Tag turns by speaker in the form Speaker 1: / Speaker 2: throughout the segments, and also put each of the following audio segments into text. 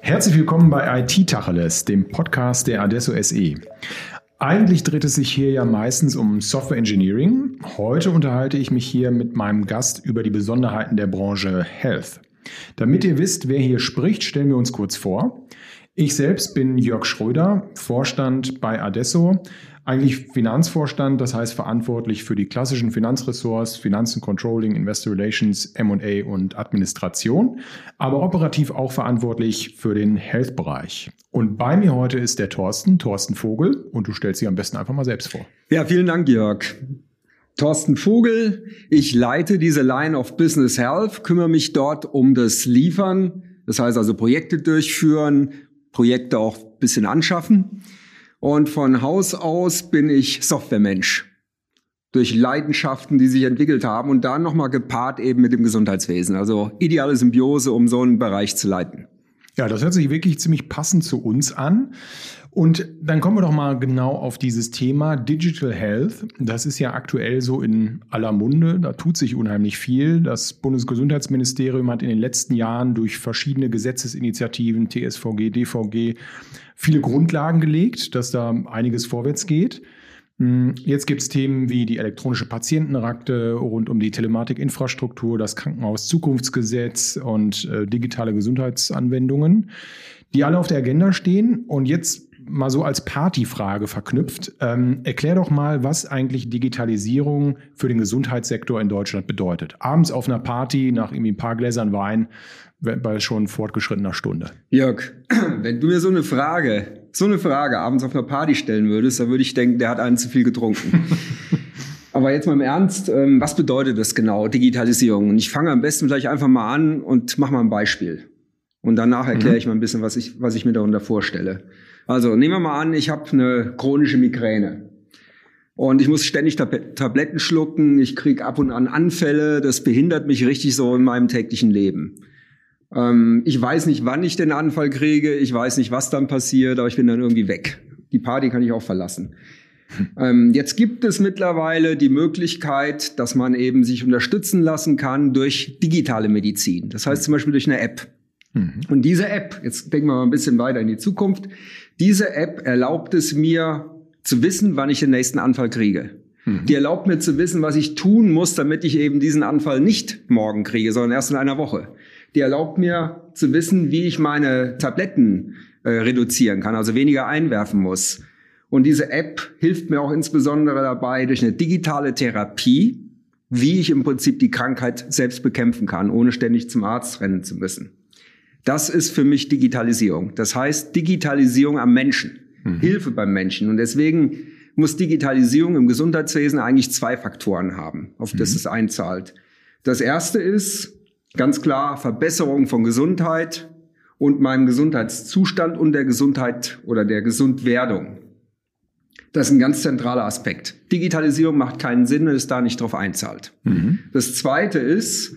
Speaker 1: Herzlich willkommen bei IT Tacheles, dem Podcast der Adesso SE. Eigentlich dreht es sich hier ja meistens um Software Engineering. Heute unterhalte ich mich hier mit meinem Gast über die Besonderheiten der Branche Health. Damit ihr wisst, wer hier spricht, stellen wir uns kurz vor. Ich selbst bin Jörg Schröder, Vorstand bei Adesso, eigentlich Finanzvorstand, das heißt verantwortlich für die klassischen Finanzressorts, Finanzen, Controlling, Investor Relations, M&A und Administration, aber operativ auch verantwortlich für den Health-Bereich. Und bei mir heute ist der Thorsten, Thorsten Vogel, und du stellst dich am besten einfach mal selbst vor.
Speaker 2: Ja, vielen Dank, Jörg. Thorsten Vogel, ich leite diese Line of Business Health, kümmere mich dort um das Liefern, das heißt also Projekte durchführen, Projekte auch ein bisschen anschaffen. Und von Haus aus bin ich Softwaremensch. Durch Leidenschaften, die sich entwickelt haben und dann nochmal gepaart eben mit dem Gesundheitswesen. Also ideale Symbiose, um so einen Bereich zu leiten.
Speaker 1: Ja, das hört sich wirklich ziemlich passend zu uns an. Und dann kommen wir doch mal genau auf dieses Thema Digital Health. Das ist ja aktuell so in aller Munde. Da tut sich unheimlich viel. Das Bundesgesundheitsministerium hat in den letzten Jahren durch verschiedene Gesetzesinitiativen, TSVG, DVG, viele Grundlagen gelegt, dass da einiges vorwärts geht. Hm, jetzt gibt es Themen wie die elektronische Patientenakte rund um die Telematikinfrastruktur, das Krankenhaus-Zukunftsgesetz und äh, digitale Gesundheitsanwendungen, die alle auf der Agenda stehen. Und jetzt mal so als Partyfrage verknüpft, ähm, erklär doch mal, was eigentlich Digitalisierung für den Gesundheitssektor in Deutschland bedeutet. Abends auf einer Party nach irgendwie ein paar Gläsern Wein, bei schon fortgeschrittener Stunde.
Speaker 2: Jörg, wenn du mir so eine Frage, so eine Frage abends auf einer Party stellen würdest, dann würde ich denken, der hat einen zu viel getrunken. Aber jetzt mal im Ernst, ähm, was bedeutet das genau, Digitalisierung? Und ich fange am besten gleich einfach mal an und mache mal ein Beispiel. Und danach erkläre mhm. ich mal ein bisschen, was ich, was ich mir darunter vorstelle. Also nehmen wir mal an, ich habe eine chronische Migräne. Und ich muss ständig Tab Tabletten schlucken, ich kriege ab und an Anfälle, das behindert mich richtig so in meinem täglichen Leben. Ähm, ich weiß nicht, wann ich den Anfall kriege, ich weiß nicht, was dann passiert, aber ich bin dann irgendwie weg. Die Party kann ich auch verlassen. Ähm, jetzt gibt es mittlerweile die Möglichkeit, dass man eben sich unterstützen lassen kann durch digitale Medizin. Das heißt zum Beispiel durch eine App. Mhm. Und diese App, jetzt denken wir mal ein bisschen weiter in die Zukunft, diese App erlaubt es mir zu wissen, wann ich den nächsten Anfall kriege. Mhm. Die erlaubt mir zu wissen, was ich tun muss, damit ich eben diesen Anfall nicht morgen kriege, sondern erst in einer Woche die erlaubt mir zu wissen, wie ich meine Tabletten äh, reduzieren kann, also weniger einwerfen muss. Und diese App hilft mir auch insbesondere dabei, durch eine digitale Therapie, wie ich im Prinzip die Krankheit selbst bekämpfen kann, ohne ständig zum Arzt rennen zu müssen. Das ist für mich Digitalisierung. Das heißt Digitalisierung am Menschen, mhm. Hilfe beim Menschen. Und deswegen muss Digitalisierung im Gesundheitswesen eigentlich zwei Faktoren haben, auf das mhm. es einzahlt. Das erste ist, Ganz klar Verbesserung von Gesundheit und meinem Gesundheitszustand und der Gesundheit oder der Gesundwerdung. Das ist ein ganz zentraler Aspekt. Digitalisierung macht keinen Sinn, wenn es da nicht drauf einzahlt. Mhm. Das zweite ist,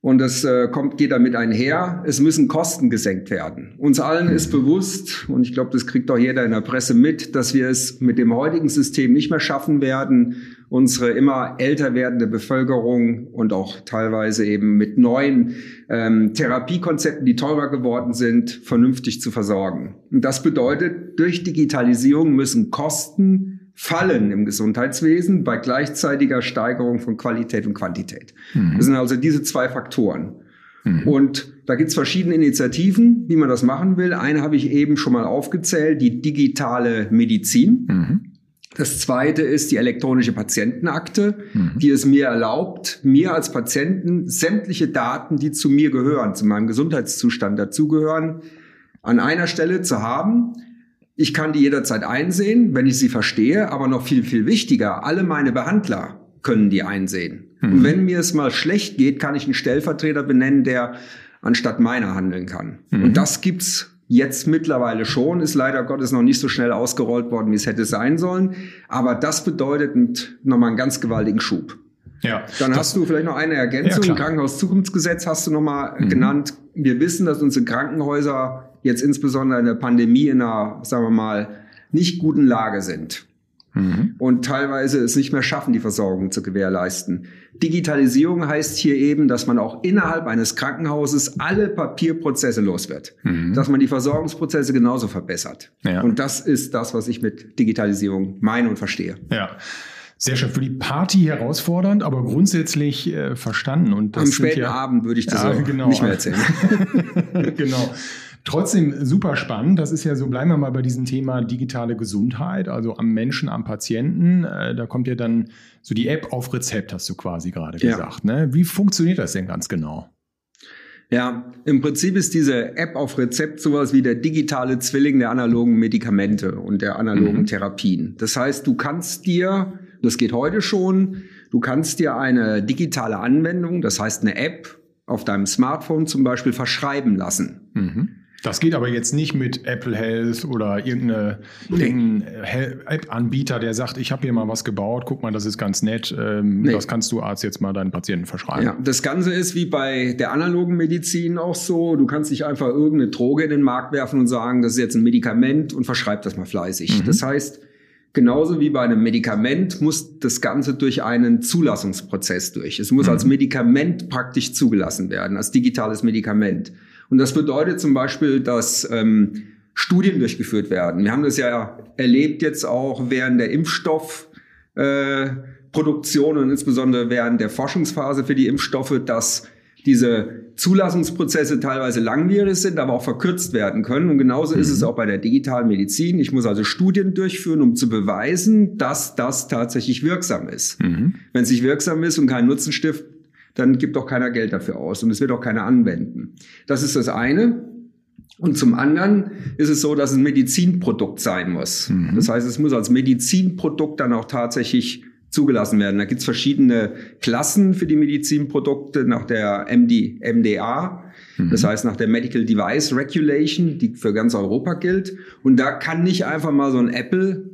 Speaker 2: und das äh, kommt, geht damit einher. Es müssen Kosten gesenkt werden. Uns allen ist bewusst, und ich glaube, das kriegt auch jeder in der Presse mit, dass wir es mit dem heutigen System nicht mehr schaffen werden, unsere immer älter werdende Bevölkerung und auch teilweise eben mit neuen ähm, Therapiekonzepten, die teurer geworden sind, vernünftig zu versorgen. Und das bedeutet, durch Digitalisierung müssen Kosten fallen im Gesundheitswesen bei gleichzeitiger Steigerung von Qualität und Quantität. Mhm. Das sind also diese zwei Faktoren. Mhm. Und da gibt es verschiedene Initiativen, wie man das machen will. Eine habe ich eben schon mal aufgezählt, die digitale Medizin. Mhm. Das zweite ist die elektronische Patientenakte, mhm. die es mir erlaubt, mir als Patienten sämtliche Daten, die zu mir gehören, zu meinem Gesundheitszustand dazugehören, an einer Stelle zu haben ich kann die jederzeit einsehen, wenn ich sie verstehe, aber noch viel, viel wichtiger, alle meine Behandler können die einsehen. Mhm. Und wenn mir es mal schlecht geht, kann ich einen Stellvertreter benennen, der anstatt meiner handeln kann. Mhm. Und das gibt's jetzt mittlerweile schon, ist leider Gottes noch nicht so schnell ausgerollt worden, wie es hätte sein sollen. Aber das bedeutet nochmal einen ganz gewaltigen Schub. Ja, Dann hast du vielleicht noch eine Ergänzung. Ja, Krankenhauszukunftsgesetz hast du nochmal mhm. genannt. Wir wissen, dass unsere Krankenhäuser jetzt insbesondere in der Pandemie in einer, sagen wir mal, nicht guten Lage sind. mhm. und teilweise es nicht mehr schaffen, die Versorgung zu gewährleisten. Digitalisierung heißt hier eben, dass man auch innerhalb eines Krankenhauses alle Papierprozesse los wird, mhm. dass man die Versorgungsprozesse genauso verbessert. Ja. Und das ist das, was ich mit Digitalisierung meine und verstehe.
Speaker 1: Ja. Sehr schön. Für die Party herausfordernd, aber grundsätzlich äh, verstanden. Und
Speaker 2: das Am späten ja, Abend würde ich das ja, genau. nicht mehr erzählen.
Speaker 1: genau. Trotzdem super spannend. Das ist ja so, bleiben wir mal bei diesem Thema digitale Gesundheit, also am Menschen, am Patienten. Äh, da kommt ja dann so die App auf Rezept, hast du quasi gerade ja. gesagt. Ne? Wie funktioniert das denn ganz genau?
Speaker 2: Ja, im Prinzip ist diese App auf Rezept sowas wie der digitale Zwilling der analogen Medikamente und der analogen mhm. Therapien. Das heißt, du kannst dir, das geht heute schon, du kannst dir eine digitale Anwendung, das heißt eine App auf deinem Smartphone zum Beispiel verschreiben lassen.
Speaker 1: Mhm. Das geht aber jetzt nicht mit Apple Health oder irgendeine, nee. irgendein App-Anbieter, der sagt, ich habe hier mal was gebaut, guck mal, das ist ganz nett, ähm, nee. das kannst du Arzt jetzt mal deinen Patienten verschreiben. Ja,
Speaker 2: das Ganze ist wie bei der analogen Medizin auch so, du kannst nicht einfach irgendeine Droge in den Markt werfen und sagen, das ist jetzt ein Medikament und verschreib das mal fleißig. Mhm. Das heißt, Genauso wie bei einem Medikament muss das Ganze durch einen Zulassungsprozess durch. Es muss mhm. als Medikament praktisch zugelassen werden, als digitales Medikament. Und das bedeutet zum Beispiel, dass ähm, Studien durchgeführt werden. Wir haben das ja erlebt jetzt auch während der Impfstoffproduktion äh, und insbesondere während der Forschungsphase für die Impfstoffe, dass diese Zulassungsprozesse teilweise langwierig sind, aber auch verkürzt werden können. Und genauso mhm. ist es mhm. auch bei der digitalen Medizin. Ich muss also Studien durchführen, um zu beweisen, dass das tatsächlich wirksam ist. Mhm. Wenn es nicht wirksam ist und kein Nutzen stiftet, dann gibt auch keiner Geld dafür aus und es wird auch keiner anwenden. Das ist das eine. Und zum anderen ist es so, dass es ein Medizinprodukt sein muss. Mhm. Das heißt, es muss als Medizinprodukt dann auch tatsächlich zugelassen werden. Da gibt es verschiedene Klassen für die Medizinprodukte nach der MD, MDA, mhm. das heißt nach der Medical Device Regulation, die für ganz Europa gilt. Und da kann nicht einfach mal so ein Apple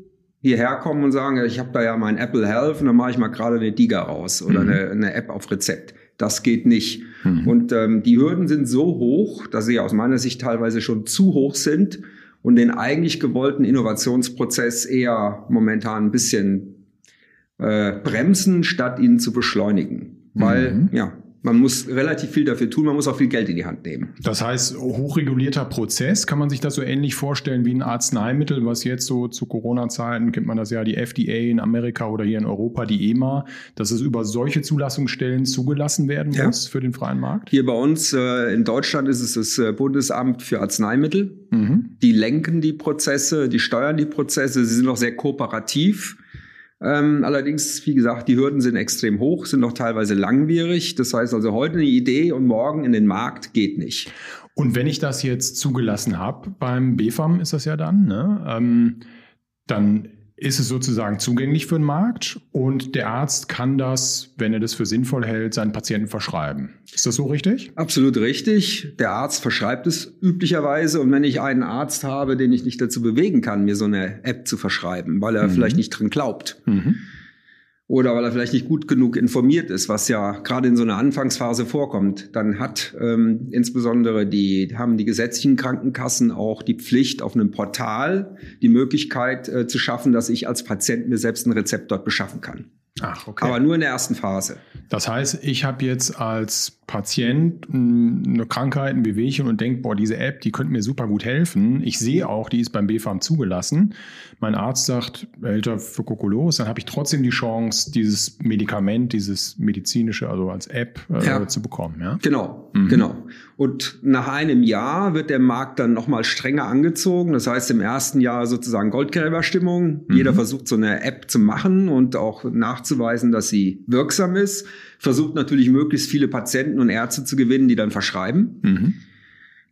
Speaker 2: hierher kommen und sagen, ich habe da ja mein Apple Health und dann mache ich mal gerade eine Diga raus oder mhm. eine, eine, App auf Rezept. Das geht nicht. Mhm. Und ähm, die Hürden sind so hoch, dass sie aus meiner Sicht teilweise schon zu hoch sind und den eigentlich gewollten Innovationsprozess eher momentan ein bisschen äh, bremsen, statt ihn zu beschleunigen. Weil, mhm. ja, man muss relativ viel dafür tun, man muss auch viel Geld in die Hand nehmen.
Speaker 1: Das heißt, hochregulierter Prozess, kann man sich das so ähnlich vorstellen wie ein Arzneimittel, was jetzt so zu Corona-Zeiten kennt man das ja, die FDA in Amerika oder hier in Europa, die EMA, dass es über solche Zulassungsstellen zugelassen werden ja. muss für den freien Markt?
Speaker 2: Hier bei uns äh, in Deutschland ist es das äh, Bundesamt für Arzneimittel. Mhm. Die lenken die Prozesse, die steuern die Prozesse, sie sind auch sehr kooperativ. Ähm, allerdings, wie gesagt, die Hürden sind extrem hoch, sind auch teilweise langwierig. Das heißt also, heute eine Idee und morgen in den Markt geht nicht.
Speaker 1: Und wenn ich das jetzt zugelassen habe, beim BFAM ist das ja dann, ne? ähm, dann ist es sozusagen zugänglich für den Markt und der Arzt kann das, wenn er das für sinnvoll hält, seinen Patienten verschreiben. Ist das so richtig?
Speaker 2: Absolut richtig. Der Arzt verschreibt es üblicherweise und wenn ich einen Arzt habe, den ich nicht dazu bewegen kann, mir so eine App zu verschreiben, weil er mhm. vielleicht nicht drin glaubt, mhm oder weil er vielleicht nicht gut genug informiert ist, was ja gerade in so einer Anfangsphase vorkommt, dann hat ähm, insbesondere die haben die gesetzlichen Krankenkassen auch die Pflicht auf einem Portal die Möglichkeit äh, zu schaffen, dass ich als Patient mir selbst ein Rezept dort beschaffen kann. Ach, okay. Aber nur in der ersten Phase.
Speaker 1: Das heißt, ich habe jetzt als Patient eine Krankheit, ein Bewegchen und denke, boah, diese App, die könnte mir super gut helfen. Ich sehe auch, die ist beim BFAM zugelassen. Mein Arzt sagt, älter für Kokolos, dann habe ich trotzdem die Chance, dieses Medikament, dieses medizinische, also als App äh, ja. zu bekommen. Ja?
Speaker 2: Genau, mhm. genau. Und nach einem Jahr wird der Markt dann nochmal strenger angezogen. Das heißt, im ersten Jahr sozusagen Goldgräberstimmung. Mhm. Jeder versucht so eine App zu machen und auch nachzuweisen, dass sie wirksam ist versucht natürlich möglichst viele Patienten und Ärzte zu gewinnen, die dann verschreiben. Mhm.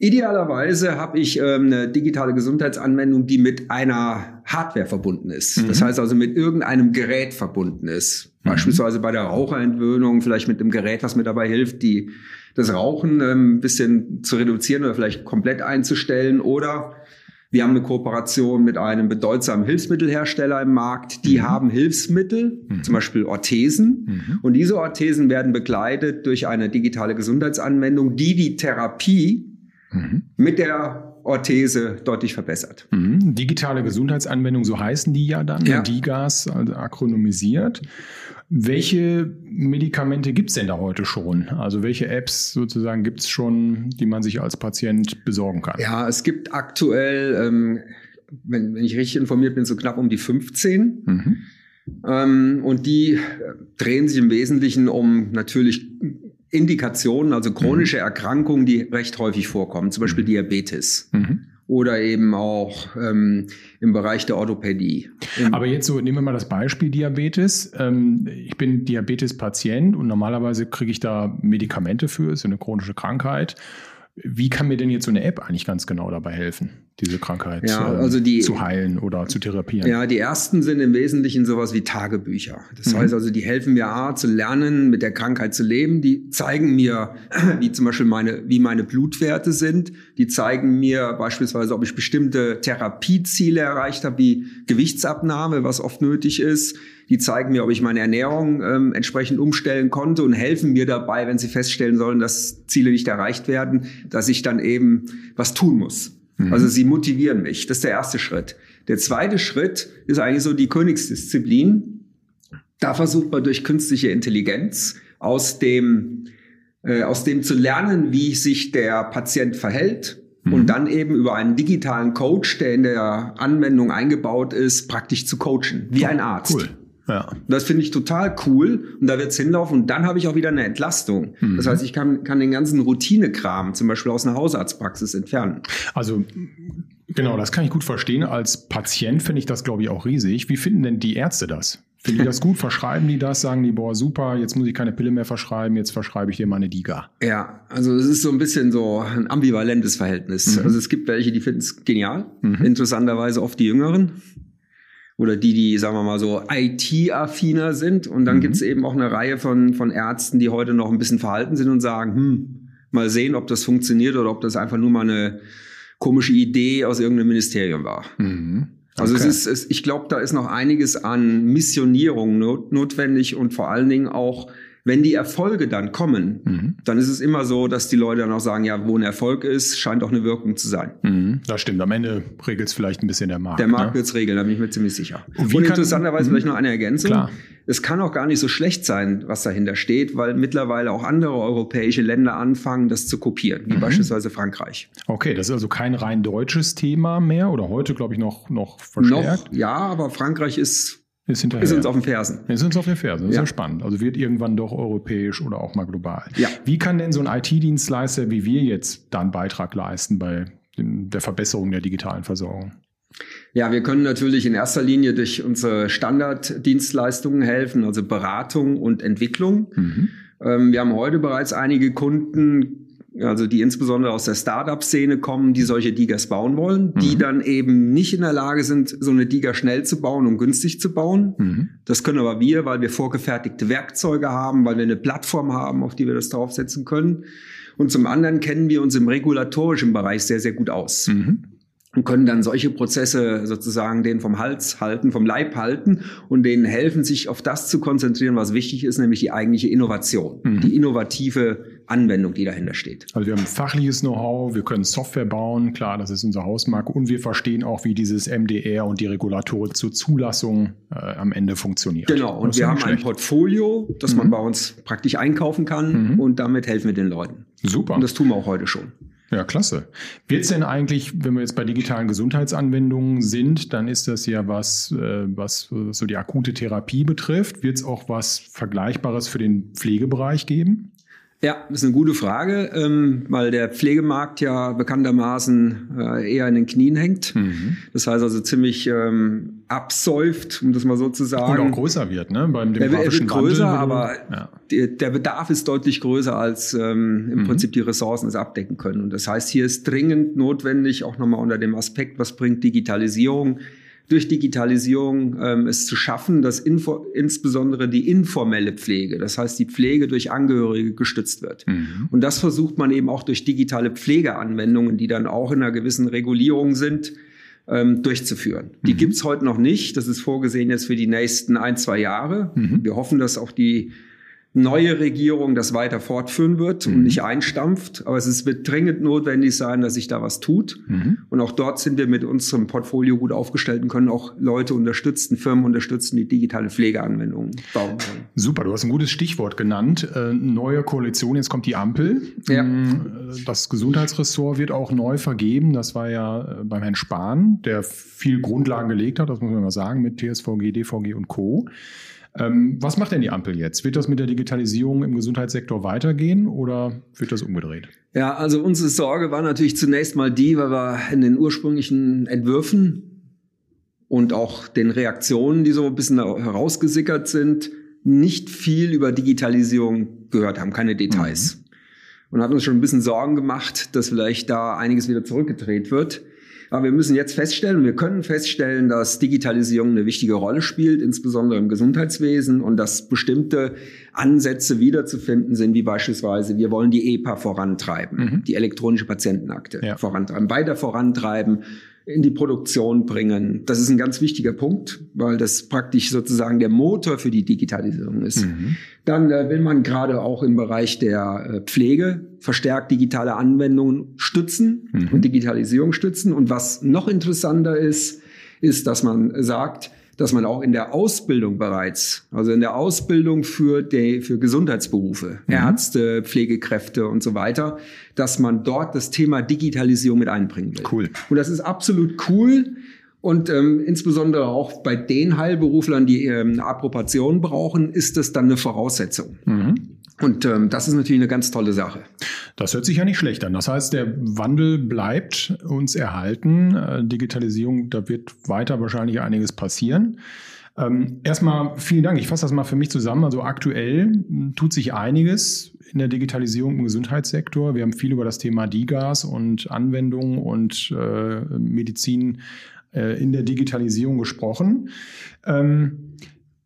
Speaker 2: Idealerweise habe ich ähm, eine digitale Gesundheitsanwendung, die mit einer Hardware verbunden ist. Mhm. Das heißt also mit irgendeinem Gerät verbunden ist. Mhm. Beispielsweise bei der Raucherentwöhnung, vielleicht mit einem Gerät, was mir dabei hilft, die, das Rauchen ähm, ein bisschen zu reduzieren oder vielleicht komplett einzustellen. Oder wir haben eine Kooperation mit einem bedeutsamen Hilfsmittelhersteller im Markt. Die mhm. haben Hilfsmittel, mhm. zum Beispiel Orthesen. Mhm. Und diese Orthesen werden begleitet durch eine digitale Gesundheitsanwendung, die die Therapie mhm. mit der Orthese deutlich verbessert.
Speaker 1: Mhm. Digitale Gesundheitsanwendungen, so heißen die ja dann, ja. DIGAS, also akronymisiert. Welche Medikamente gibt es denn da heute schon? Also welche Apps sozusagen gibt es schon, die man sich als Patient besorgen kann?
Speaker 2: Ja, es gibt aktuell, ähm, wenn, wenn ich richtig informiert bin, so knapp um die 15. Mhm. Ähm, und die drehen sich im Wesentlichen um natürlich Indikationen, also chronische mhm. Erkrankungen, die recht häufig vorkommen, zum Beispiel mhm. Diabetes. Mhm. Oder eben auch ähm, im Bereich der Orthopädie.
Speaker 1: Aber jetzt so, nehmen wir mal das Beispiel Diabetes. Ähm, ich bin Diabetes-Patient und normalerweise kriege ich da Medikamente für, ist eine chronische Krankheit. Wie kann mir denn jetzt so eine App eigentlich ganz genau dabei helfen, diese Krankheit ja, ähm, also die, zu heilen oder zu therapieren?
Speaker 2: Ja, die ersten sind im Wesentlichen sowas wie Tagebücher. Das mhm. heißt also, die helfen mir A, zu lernen, mit der Krankheit zu leben. Die zeigen mir, wie zum Beispiel meine, wie meine Blutwerte sind. Die zeigen mir beispielsweise, ob ich bestimmte Therapieziele erreicht habe, wie Gewichtsabnahme, was oft nötig ist. Die zeigen mir, ob ich meine Ernährung ähm, entsprechend umstellen konnte und helfen mir dabei, wenn sie feststellen sollen, dass Ziele nicht erreicht werden, dass ich dann eben was tun muss. Mhm. Also sie motivieren mich. Das ist der erste Schritt. Der zweite Schritt ist eigentlich so die Königsdisziplin. Da versucht man durch künstliche Intelligenz aus dem, äh, aus dem zu lernen, wie sich der Patient verhält, und mhm. dann eben über einen digitalen Coach, der in der Anwendung eingebaut ist, praktisch zu coachen, wie ein Arzt. Cool. Ja. Das finde ich total cool und da wird's hinlaufen und dann habe ich auch wieder eine Entlastung. Mhm. Das heißt, ich kann, kann den ganzen Routinekram zum Beispiel aus einer Hausarztpraxis entfernen.
Speaker 1: Also genau, das kann ich gut verstehen. Als Patient finde ich das, glaube ich, auch riesig. Wie finden denn die Ärzte das? Finden die das gut? Verschreiben die das? Sagen die, boah, super, jetzt muss ich keine Pille mehr verschreiben, jetzt verschreibe ich dir mal eine Diga.
Speaker 2: Ja, also es ist so ein bisschen so ein ambivalentes Verhältnis. Mhm. Also es gibt welche, die finden es genial. Mhm. Interessanterweise oft die Jüngeren oder die, die, sagen wir mal so, IT-affiner sind. Und dann mhm. gibt es eben auch eine Reihe von, von Ärzten, die heute noch ein bisschen verhalten sind und sagen, hm, mal sehen, ob das funktioniert oder ob das einfach nur mal eine komische Idee aus irgendeinem Ministerium war. Mhm. Also es ist, es, ich glaube, da ist noch einiges an Missionierung not, notwendig und vor allen Dingen auch wenn die Erfolge dann kommen, mhm. dann ist es immer so, dass die Leute dann auch sagen, ja, wo ein Erfolg ist, scheint auch eine Wirkung zu sein.
Speaker 1: Mhm. Das stimmt. Am Ende regelt es vielleicht ein bisschen der Markt.
Speaker 2: Der Markt ne? wird es regeln, da bin ich mir ziemlich sicher. Und, Und interessanterweise mhm. vielleicht noch eine Ergänzung. Klar. Es kann auch gar nicht so schlecht sein, was dahinter steht, weil mittlerweile auch andere europäische Länder anfangen, das zu kopieren, wie mhm. beispielsweise Frankreich.
Speaker 1: Okay, das ist also kein rein deutsches Thema mehr oder heute, glaube ich, noch, noch verstärkt.
Speaker 2: Noch, ja, aber Frankreich ist ist, hinterher. ist uns auf den Fersen.
Speaker 1: Ist uns auf den Fersen. Das ja. ist ja spannend. Also wird irgendwann doch europäisch oder auch mal global. Ja. Wie kann denn so ein IT-Dienstleister wie wir jetzt da einen Beitrag leisten bei der Verbesserung der digitalen Versorgung?
Speaker 2: Ja, wir können natürlich in erster Linie durch unsere Standarddienstleistungen helfen, also Beratung und Entwicklung. Mhm. Ähm, wir haben heute bereits einige Kunden, also die insbesondere aus der Startup-Szene kommen, die solche Digas bauen wollen, mhm. die dann eben nicht in der Lage sind, so eine Diga schnell zu bauen und günstig zu bauen. Mhm. Das können aber wir, weil wir vorgefertigte Werkzeuge haben, weil wir eine Plattform haben, auf die wir das draufsetzen können. Und zum anderen kennen wir uns im regulatorischen Bereich sehr, sehr gut aus. Mhm und können dann solche Prozesse sozusagen denen vom Hals halten, vom Leib halten und denen helfen, sich auf das zu konzentrieren, was wichtig ist, nämlich die eigentliche Innovation, mhm. die innovative Anwendung, die dahinter steht.
Speaker 1: Also wir haben fachliches Know-how, wir können Software bauen, klar, das ist unser Hausmarkt und wir verstehen auch, wie dieses MDR und die Regulatoren zur Zulassung äh, am Ende funktioniert.
Speaker 2: Genau, und wir haben schlecht. ein Portfolio, das mhm. man bei uns praktisch einkaufen kann mhm. und damit helfen wir den Leuten.
Speaker 1: Super.
Speaker 2: Und das tun wir auch heute schon.
Speaker 1: Ja, klasse. Wird es denn eigentlich, wenn wir jetzt bei digitalen Gesundheitsanwendungen sind, dann ist das ja was, äh, was so die akute Therapie betrifft. Wird es auch was Vergleichbares für den Pflegebereich geben?
Speaker 2: Ja, das ist eine gute Frage, ähm, weil der Pflegemarkt ja bekanntermaßen äh, eher in den Knien hängt. Mhm. Das heißt also ziemlich ähm, absäuft, um das mal so zu sagen.
Speaker 1: Und auch größer wird, ne?
Speaker 2: Beim demografischen er wird größer, Wandel, aber ja. der, der Bedarf ist deutlich größer, als ähm, im mhm. Prinzip die Ressourcen es abdecken können. Und das heißt, hier ist dringend notwendig, auch nochmal unter dem Aspekt, was bringt Digitalisierung durch Digitalisierung ähm, es zu schaffen, dass info, insbesondere die informelle Pflege, das heißt die Pflege durch Angehörige gestützt wird. Mhm. Und das versucht man eben auch durch digitale Pflegeanwendungen, die dann auch in einer gewissen Regulierung sind, ähm, durchzuführen. Die mhm. gibt's heute noch nicht. Das ist vorgesehen jetzt für die nächsten ein, zwei Jahre. Mhm. Wir hoffen, dass auch die neue Regierung das weiter fortführen wird mhm. und nicht einstampft. Aber es wird dringend notwendig sein, dass sich da was tut. Mhm. Und auch dort sind wir mit unserem Portfolio gut aufgestellt und können auch Leute unterstützen, Firmen unterstützen, die digitale Pflegeanwendungen bauen wollen.
Speaker 1: Super, du hast ein gutes Stichwort genannt. Äh, neue Koalition, jetzt kommt die Ampel. Ja. Mm, das Gesundheitsressort wird auch neu vergeben. Das war ja äh, beim Herrn Spahn, der viel Grundlagen gelegt hat, das muss man mal sagen, mit TSVG, DVG und Co. Ähm, was macht denn die Ampel jetzt? Wird das mit der Digitalisierung im Gesundheitssektor weitergehen oder wird das umgedreht?
Speaker 2: Ja, also unsere Sorge war natürlich zunächst mal die, weil wir in den ursprünglichen Entwürfen und auch den Reaktionen, die so ein bisschen herausgesickert sind, nicht viel über Digitalisierung gehört haben, keine Details. Mhm. Und hat uns schon ein bisschen Sorgen gemacht, dass vielleicht da einiges wieder zurückgedreht wird. Aber wir müssen jetzt feststellen, wir können feststellen, dass Digitalisierung eine wichtige Rolle spielt, insbesondere im Gesundheitswesen und dass bestimmte Ansätze wiederzufinden sind, wie beispielsweise, wir wollen die EPA vorantreiben, mhm. die elektronische Patientenakte ja. vorantreiben, weiter vorantreiben in die Produktion bringen. Das ist ein ganz wichtiger Punkt, weil das praktisch sozusagen der Motor für die Digitalisierung ist. Mhm. Dann äh, will man gerade auch im Bereich der äh, Pflege verstärkt digitale Anwendungen stützen mhm. und Digitalisierung stützen. Und was noch interessanter ist, ist, dass man sagt, dass man auch in der Ausbildung bereits, also in der Ausbildung für, die, für Gesundheitsberufe, mhm. Ärzte, Pflegekräfte und so weiter, dass man dort das Thema Digitalisierung mit einbringen will.
Speaker 1: Cool.
Speaker 2: Und das ist absolut cool. Und ähm, insbesondere auch bei den Heilberuflern, die ähm, Approbation brauchen, ist das dann eine Voraussetzung. Mhm. Und ähm, das ist natürlich eine ganz tolle Sache.
Speaker 1: Das hört sich ja nicht schlecht an. Das heißt, der Wandel bleibt uns erhalten. Äh, Digitalisierung, da wird weiter wahrscheinlich einiges passieren. Ähm, erstmal vielen Dank. Ich fasse das mal für mich zusammen. Also aktuell hm, tut sich einiges in der Digitalisierung im Gesundheitssektor. Wir haben viel über das Thema DIGAS und Anwendungen und äh, Medizin äh, in der Digitalisierung gesprochen. Ähm,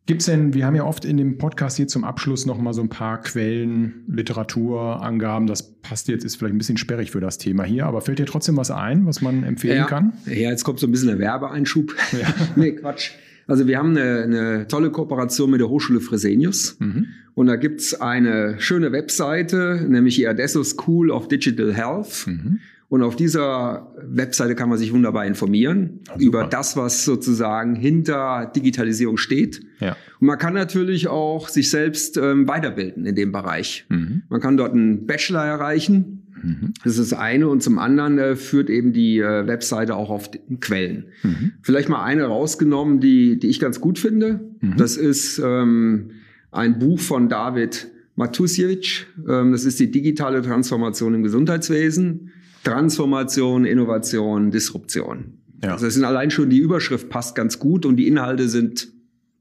Speaker 1: Gibt es denn, wir haben ja oft in dem Podcast hier zum Abschluss noch mal so ein paar Quellen, Literatur, Angaben. Das passt jetzt, ist vielleicht ein bisschen sperrig für das Thema hier, aber fällt dir trotzdem was ein, was man empfehlen
Speaker 2: ja,
Speaker 1: kann?
Speaker 2: Ja, jetzt kommt so ein bisschen der Werbeeinschub. Ja. nee, Quatsch. Also wir haben eine, eine tolle Kooperation mit der Hochschule Fresenius. Mhm. Und da gibt's eine schöne Webseite, nämlich die Adesso School of Digital Health. Mhm. Und auf dieser Webseite kann man sich wunderbar informieren ja, über das, was sozusagen hinter Digitalisierung steht. Ja. Und man kann natürlich auch sich selbst ähm, weiterbilden in dem Bereich. Mhm. Man kann dort einen Bachelor erreichen. Mhm. Das ist das eine. Und zum anderen äh, führt eben die äh, Webseite auch auf Quellen. Mhm. Vielleicht mal eine rausgenommen, die, die ich ganz gut finde. Mhm. Das ist ähm, ein Buch von David Matusiewicz. Ähm, das ist die digitale Transformation im Gesundheitswesen. Transformation, Innovation, Disruption. Ja. Also das sind allein schon die Überschrift passt ganz gut und die Inhalte sind,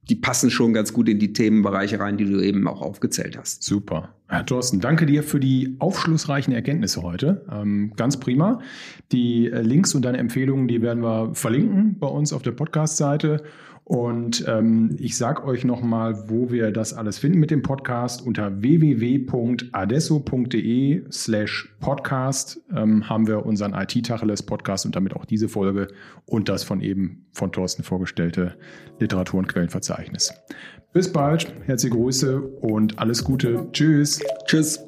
Speaker 2: die passen schon ganz gut in die Themenbereiche rein, die du eben auch aufgezählt hast.
Speaker 1: Super. Herr Thorsten, danke dir für die aufschlussreichen Erkenntnisse heute. Ähm, ganz prima. Die äh, Links und deine Empfehlungen, die werden wir verlinken bei uns auf der Podcast-Seite. Und ähm, ich sage euch nochmal, wo wir das alles finden mit dem Podcast. Unter www.adesso.de slash podcast ähm, haben wir unseren IT-Tacheles-Podcast und damit auch diese Folge und das von eben von Thorsten vorgestellte Literatur- und Quellenverzeichnis. Bis bald, herzliche Grüße und alles Gute. Tschüss.
Speaker 2: Tschüss.